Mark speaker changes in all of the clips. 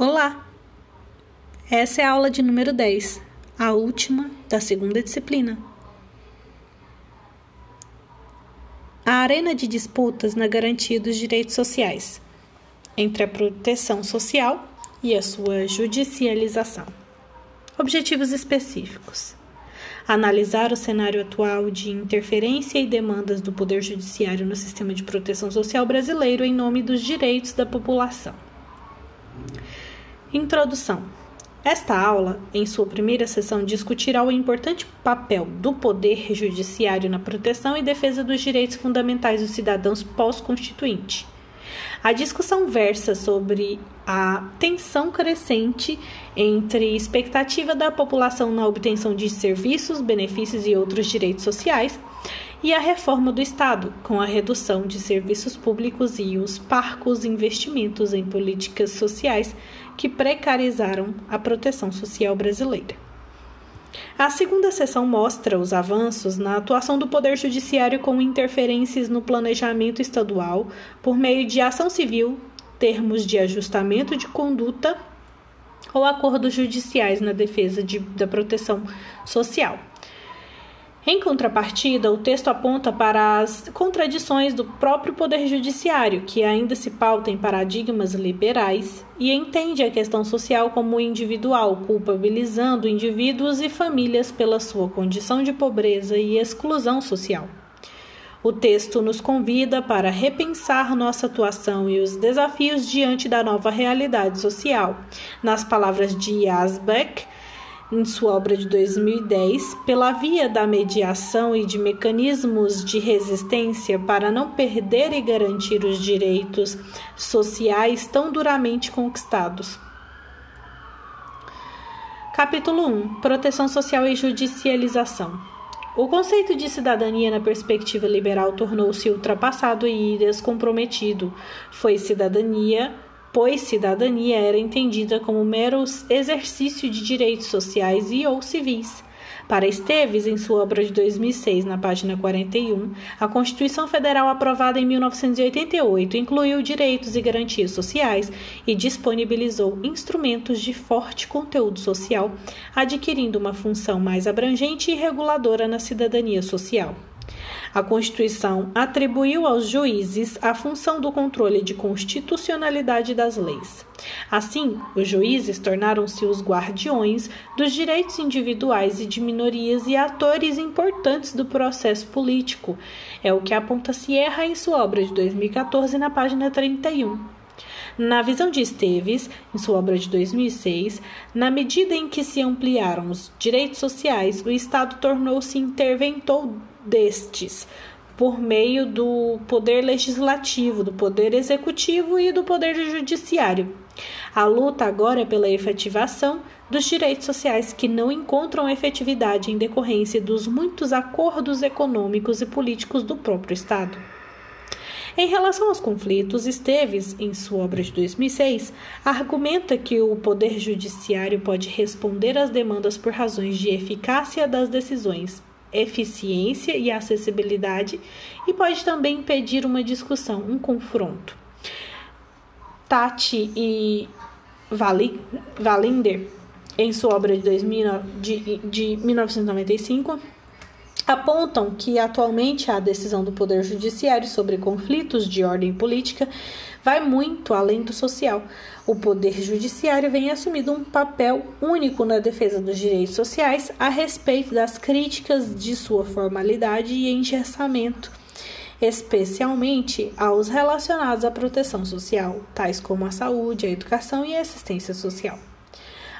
Speaker 1: Olá! Essa é a aula de número 10, a última da segunda disciplina. A arena de disputas na garantia dos direitos sociais, entre a proteção social e a sua judicialização. Objetivos específicos: analisar o cenário atual de interferência e demandas do Poder Judiciário no sistema de proteção social brasileiro em nome dos direitos da população Introdução. Esta aula, em sua primeira sessão, discutirá o importante papel do Poder Judiciário na proteção e defesa dos direitos fundamentais dos cidadãos pós-constituinte. A discussão versa sobre a tensão crescente entre expectativa da população na obtenção de serviços, benefícios e outros direitos sociais e a reforma do Estado, com a redução de serviços públicos e os parcos investimentos em políticas sociais que precarizaram a proteção social brasileira. A segunda sessão mostra os avanços na atuação do Poder Judiciário com interferências no planejamento estadual por meio de ação civil, termos de ajustamento de conduta ou acordos judiciais na defesa de, da proteção social. Em contrapartida, o texto aponta para as contradições do próprio Poder Judiciário, que ainda se pauta em paradigmas liberais e entende a questão social como individual, culpabilizando indivíduos e famílias pela sua condição de pobreza e exclusão social. O texto nos convida para repensar nossa atuação e os desafios diante da nova realidade social. Nas palavras de Asbeck, em sua obra de 2010, pela via da mediação e de mecanismos de resistência para não perder e garantir os direitos sociais tão duramente conquistados. Capítulo 1 Proteção Social e Judicialização o conceito de cidadania na perspectiva liberal tornou-se ultrapassado e descomprometido. Foi cidadania pois cidadania era entendida como mero exercício de direitos sociais e ou civis. Para Esteves, em sua obra de 2006, na página 41, a Constituição Federal aprovada em 1988 incluiu direitos e garantias sociais e disponibilizou instrumentos de forte conteúdo social, adquirindo uma função mais abrangente e reguladora na cidadania social. A Constituição atribuiu aos juízes a função do controle de constitucionalidade das leis. Assim, os juízes tornaram-se os guardiões dos direitos individuais e de minorias e atores importantes do processo político. É o que aponta Sierra em sua obra de 2014, na página 31. Na visão de Esteves, em sua obra de 2006, na medida em que se ampliaram os direitos sociais, o Estado tornou-se interventor destes, por meio do poder legislativo, do poder executivo e do poder judiciário. A luta agora é pela efetivação dos direitos sociais que não encontram efetividade em decorrência dos muitos acordos econômicos e políticos do próprio Estado. Em relação aos conflitos, Esteves, em sua obra de 2006, argumenta que o Poder Judiciário pode responder às demandas por razões de eficácia das decisões, eficiência e acessibilidade e pode também impedir uma discussão, um confronto. Tati e Valinder, em sua obra de, 2000, de, de 1995, apontam que atualmente a decisão do Poder Judiciário sobre conflitos de ordem política vai muito além do social. O Poder Judiciário vem assumindo um papel único na defesa dos direitos sociais a respeito das críticas de sua formalidade e engessamento, especialmente aos relacionados à proteção social, tais como a saúde, a educação e a assistência social.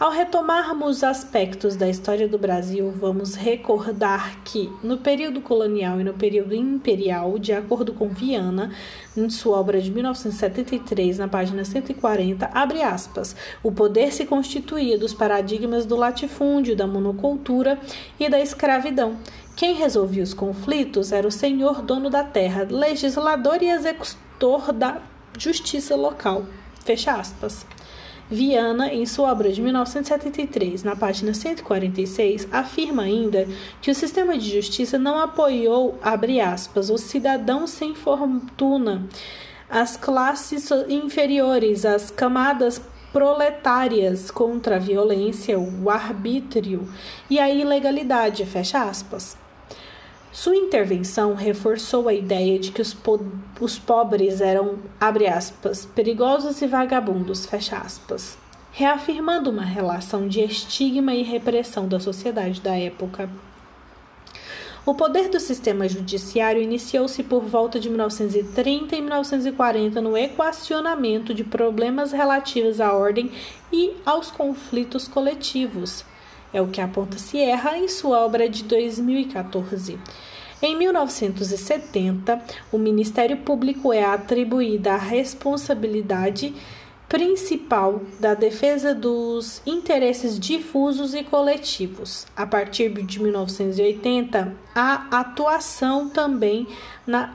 Speaker 1: Ao retomarmos aspectos da história do Brasil, vamos recordar que, no período colonial e no período imperial, de acordo com Viana, em sua obra de 1973, na página 140, abre aspas, o poder se constituía dos paradigmas do latifúndio, da monocultura e da escravidão. Quem resolvia os conflitos era o senhor dono da terra, legislador e executor da justiça local. Fecha aspas. Viana, em sua obra de 1973, na página 146, afirma ainda que o sistema de justiça não apoiou, abre aspas, os cidadãos sem fortuna, as classes inferiores, as camadas proletárias contra a violência, o arbítrio e a ilegalidade, fecha aspas. Sua intervenção reforçou a ideia de que os, po os pobres eram, aspas, perigosos e vagabundos, aspas, reafirmando uma relação de estigma e repressão da sociedade da época. O poder do sistema judiciário iniciou-se por volta de 1930 e 1940 no equacionamento de problemas relativos à ordem e aos conflitos coletivos é o que aponta Sierra em sua obra de 2014. Em 1970, o Ministério Público é atribuída a responsabilidade principal da defesa dos interesses difusos e coletivos. A partir de 1980, a atuação também na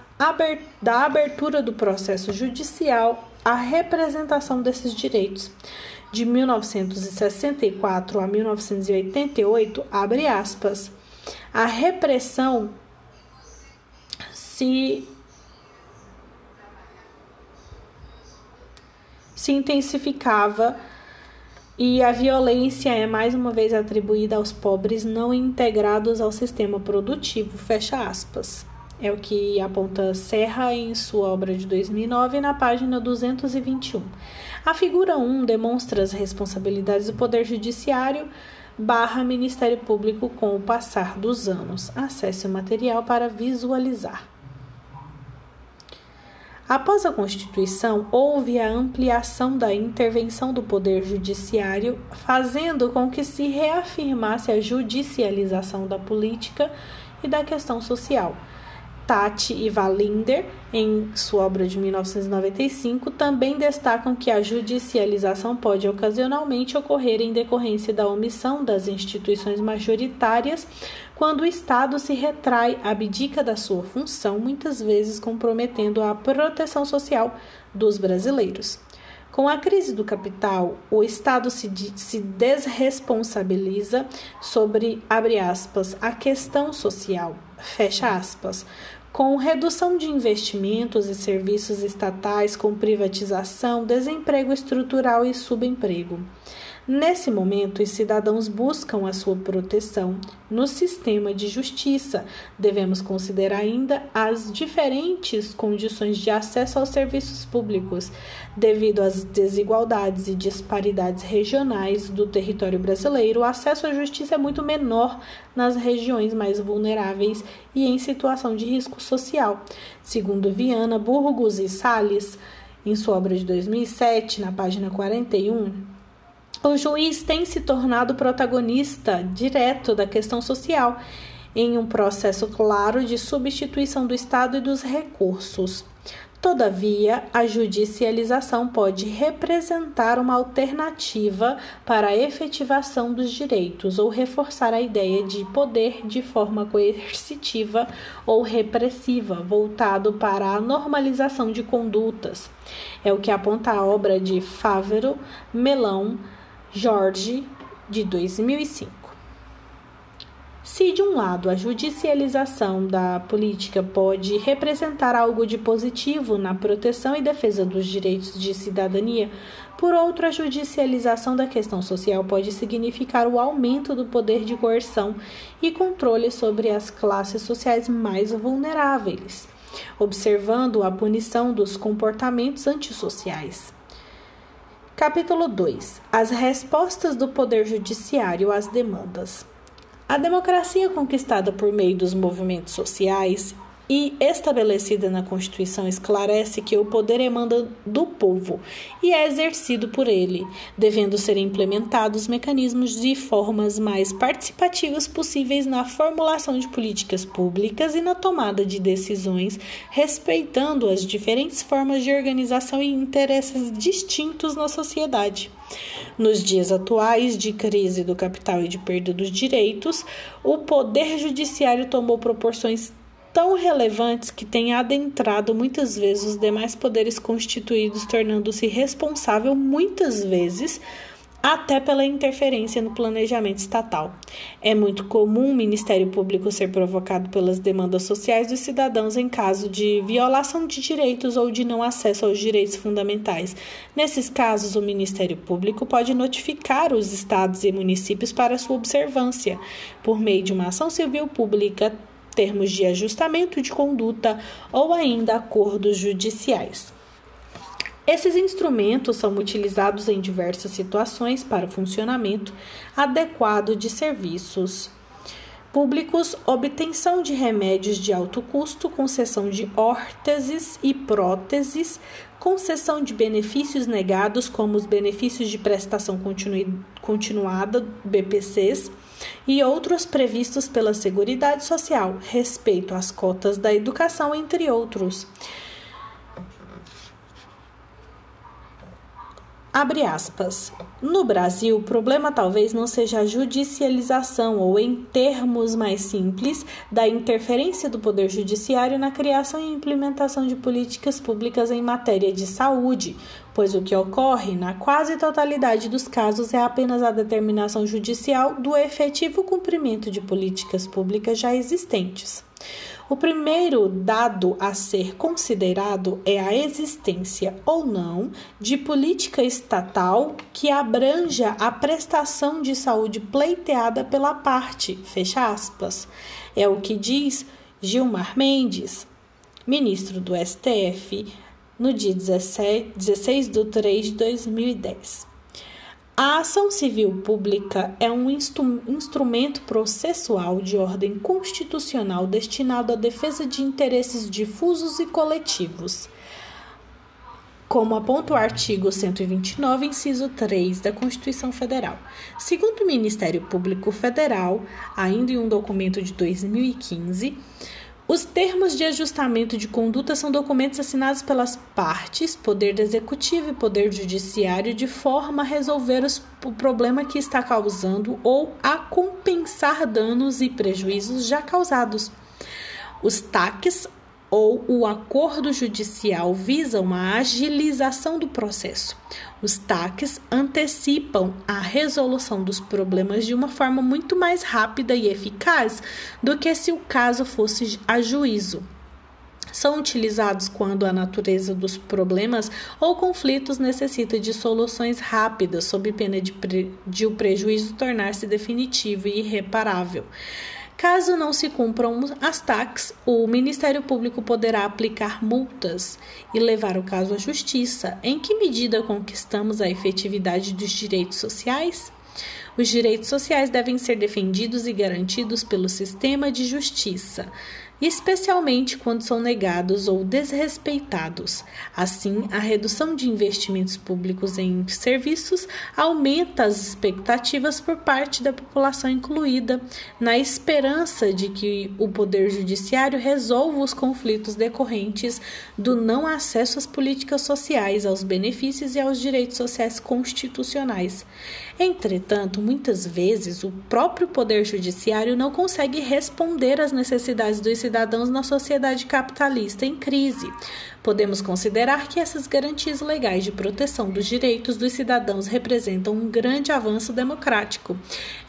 Speaker 1: da abertura do processo judicial à representação desses direitos de 1964 a 1988, abre aspas, a repressão se se intensificava e a violência é mais uma vez atribuída aos pobres não integrados ao sistema produtivo, fecha aspas. É o que aponta Serra em sua obra de 2009 na página 221. A figura 1 demonstra as responsabilidades do Poder Judiciário barra Ministério Público com o passar dos anos. Acesse o material para visualizar. Após a Constituição, houve a ampliação da intervenção do Poder Judiciário, fazendo com que se reafirmasse a judicialização da política e da questão social. Tati e Valinder, em sua obra de 1995, também destacam que a judicialização pode ocasionalmente ocorrer em decorrência da omissão das instituições majoritárias quando o Estado se retrai, abdica da sua função, muitas vezes comprometendo a proteção social dos brasileiros. Com a crise do capital, o Estado se, se desresponsabiliza sobre, abre aspas, a questão social, fecha aspas, com redução de investimentos e serviços estatais, com privatização, desemprego estrutural e subemprego. Nesse momento, os cidadãos buscam a sua proteção no sistema de justiça. Devemos considerar ainda as diferentes condições de acesso aos serviços públicos, devido às desigualdades e disparidades regionais do território brasileiro. O acesso à justiça é muito menor nas regiões mais vulneráveis e em situação de risco social. Segundo Viana, Burgos e Salles, em sua obra de 2007, na página 41, o juiz tem se tornado protagonista direto da questão social em um processo claro de substituição do Estado e dos recursos. Todavia, a judicialização pode representar uma alternativa para a efetivação dos direitos ou reforçar a ideia de poder de forma coercitiva ou repressiva, voltado para a normalização de condutas. É o que aponta a obra de Fávero Melão Jorge, de 2005. Se, de um lado, a judicialização da política pode representar algo de positivo na proteção e defesa dos direitos de cidadania, por outro, a judicialização da questão social pode significar o aumento do poder de coerção e controle sobre as classes sociais mais vulneráveis, observando a punição dos comportamentos antissociais. Capítulo 2 As respostas do Poder Judiciário às demandas. A democracia conquistada por meio dos movimentos sociais e estabelecida na Constituição esclarece que o poder emana do povo e é exercido por ele, devendo ser implementados mecanismos de formas mais participativas possíveis na formulação de políticas públicas e na tomada de decisões, respeitando as diferentes formas de organização e interesses distintos na sociedade. Nos dias atuais de crise do capital e de perda dos direitos, o poder judiciário tomou proporções tão relevantes que têm adentrado muitas vezes os demais poderes constituídos, tornando-se responsável muitas vezes até pela interferência no planejamento estatal. É muito comum o Ministério Público ser provocado pelas demandas sociais dos cidadãos em caso de violação de direitos ou de não acesso aos direitos fundamentais. Nesses casos, o Ministério Público pode notificar os estados e municípios para sua observância, por meio de uma ação civil pública, termos de ajustamento de conduta ou ainda acordos judiciais. Esses instrumentos são utilizados em diversas situações para o funcionamento adequado de serviços públicos, obtenção de remédios de alto custo, concessão de órteses e próteses, concessão de benefícios negados, como os benefícios de prestação continuada, BPCs, e outros previstos pela Seguridade Social, respeito às cotas da educação, entre outros. Abre aspas. No Brasil, o problema talvez não seja a judicialização ou, em termos mais simples, da interferência do Poder Judiciário na criação e implementação de políticas públicas em matéria de saúde, pois o que ocorre, na quase totalidade dos casos, é apenas a determinação judicial do efetivo cumprimento de políticas públicas já existentes. O primeiro dado a ser considerado é a existência ou não de política estatal que abranja a prestação de saúde pleiteada pela parte, fecha aspas. É o que diz Gilmar Mendes, ministro do STF, no dia 17, 16 de 3 de 2010. A ação civil pública é um instru instrumento processual de ordem constitucional destinado à defesa de interesses difusos e coletivos. Como aponta o artigo 129, inciso 3 da Constituição Federal. Segundo o Ministério Público Federal, ainda em um documento de 2015, os termos de ajustamento de conduta são documentos assinados pelas partes, Poder Executivo e Poder Judiciário, de forma a resolver os, o problema que está causando ou a compensar danos e prejuízos já causados. Os TACs ou o acordo judicial visam a agilização do processo. Os TACs antecipam a resolução dos problemas de uma forma muito mais rápida e eficaz do que se o caso fosse a juízo. São utilizados quando a natureza dos problemas ou conflitos necessita de soluções rápidas, sob pena de, pre de o prejuízo tornar-se definitivo e irreparável. Caso não se cumpram as taxas, o Ministério Público poderá aplicar multas e levar o caso à justiça. Em que medida conquistamos a efetividade dos direitos sociais? Os direitos sociais devem ser defendidos e garantidos pelo sistema de justiça especialmente quando são negados ou desrespeitados. Assim, a redução de investimentos públicos em serviços aumenta as expectativas por parte da população incluída, na esperança de que o Poder Judiciário resolva os conflitos decorrentes do não acesso às políticas sociais, aos benefícios e aos direitos sociais constitucionais. Entretanto, muitas vezes o próprio Poder Judiciário não consegue responder às necessidades dos cidadãos na sociedade capitalista em crise. Podemos considerar que essas garantias legais de proteção dos direitos dos cidadãos representam um grande avanço democrático.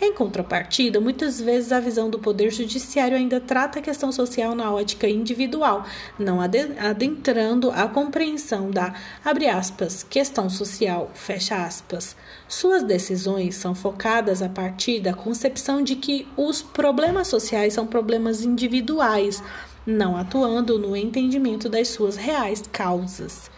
Speaker 1: Em contrapartida, muitas vezes a visão do Poder Judiciário ainda trata a questão social na ótica individual, não adentrando a compreensão da, aspas, questão social. Suas decisões são focadas a partir da concepção de que os problemas sociais são problemas individuais não atuando no entendimento das suas reais causas.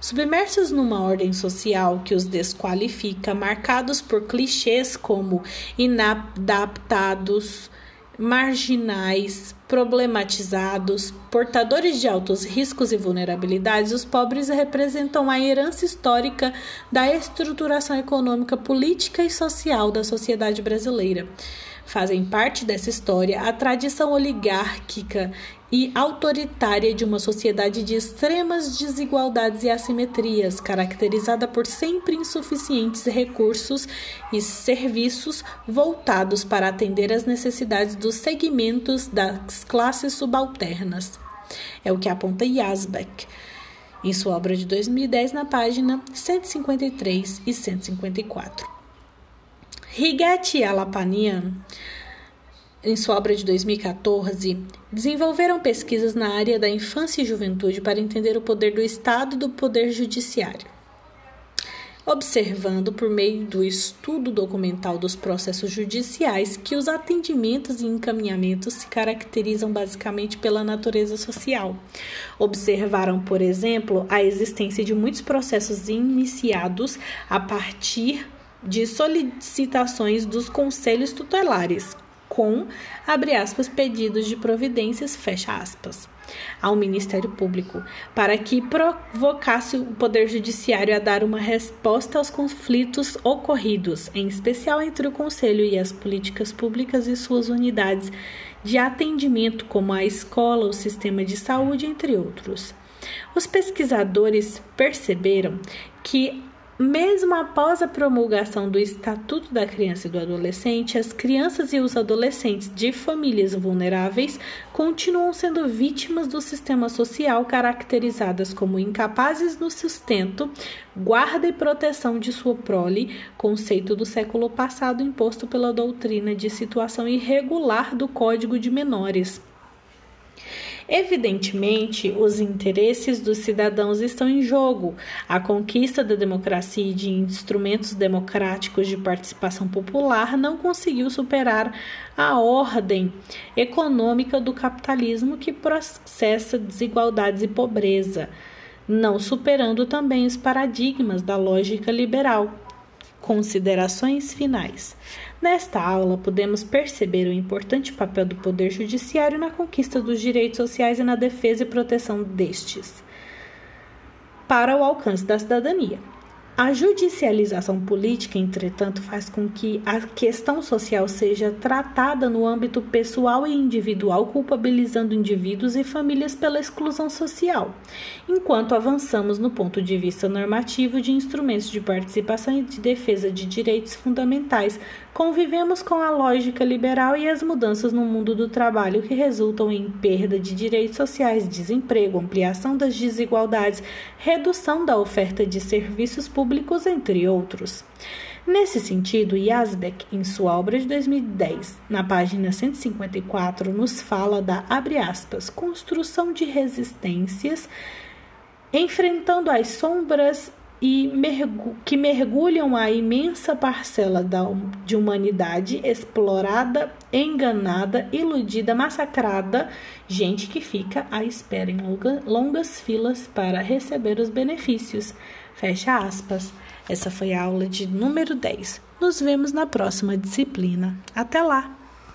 Speaker 1: Submersos numa ordem social que os desqualifica, marcados por clichês como inadaptados, marginais, problematizados, portadores de altos riscos e vulnerabilidades, os pobres representam a herança histórica da estruturação econômica, política e social da sociedade brasileira. Fazem parte dessa história a tradição oligárquica e autoritária de uma sociedade de extremas desigualdades e assimetrias, caracterizada por sempre insuficientes recursos e serviços voltados para atender às necessidades dos segmentos das classes subalternas. É o que aponta Yazbek em sua obra de 2010 na página 153 e 154. Rigetti Alapanian, em sua obra de 2014, desenvolveram pesquisas na área da infância e juventude para entender o poder do Estado e do poder judiciário observando por meio do estudo documental dos processos judiciais que os atendimentos e encaminhamentos se caracterizam basicamente pela natureza social. Observaram, por exemplo, a existência de muitos processos iniciados a partir de solicitações dos conselhos tutelares, com, abre aspas, pedidos de providências, fecha aspas ao Ministério Público, para que provocasse o Poder Judiciário a dar uma resposta aos conflitos ocorridos, em especial entre o Conselho e as políticas públicas e suas unidades de atendimento, como a escola, o sistema de saúde, entre outros. Os pesquisadores perceberam que mesmo após a promulgação do Estatuto da Criança e do Adolescente, as crianças e os adolescentes de famílias vulneráveis continuam sendo vítimas do sistema social, caracterizadas como incapazes no sustento, guarda e proteção de sua prole, conceito do século passado imposto pela doutrina de situação irregular do Código de Menores. Evidentemente, os interesses dos cidadãos estão em jogo. A conquista da democracia e de instrumentos democráticos de participação popular não conseguiu superar a ordem econômica do capitalismo que processa desigualdades e pobreza, não superando também os paradigmas da lógica liberal. Considerações finais. Nesta aula, podemos perceber o importante papel do Poder Judiciário na conquista dos direitos sociais e na defesa e proteção destes, para o alcance da cidadania. A judicialização política, entretanto, faz com que a questão social seja tratada no âmbito pessoal e individual, culpabilizando indivíduos e famílias pela exclusão social, enquanto avançamos no ponto de vista normativo de instrumentos de participação e de defesa de direitos fundamentais, convivemos com a lógica liberal e as mudanças no mundo do trabalho que resultam em perda de direitos sociais, desemprego, ampliação das desigualdades, redução da oferta de serviços públicos, entre outros. Nesse sentido, Yazbek, em sua obra de 2010, na página 154, nos fala da, aspas, construção de resistências, enfrentando as sombras e mergu que mergulham a imensa parcela da, de humanidade explorada, enganada, iludida, massacrada, gente que fica à espera em longa, longas filas para receber os benefícios. Fecha aspas. Essa foi a aula de número 10. Nos vemos na próxima disciplina. Até lá!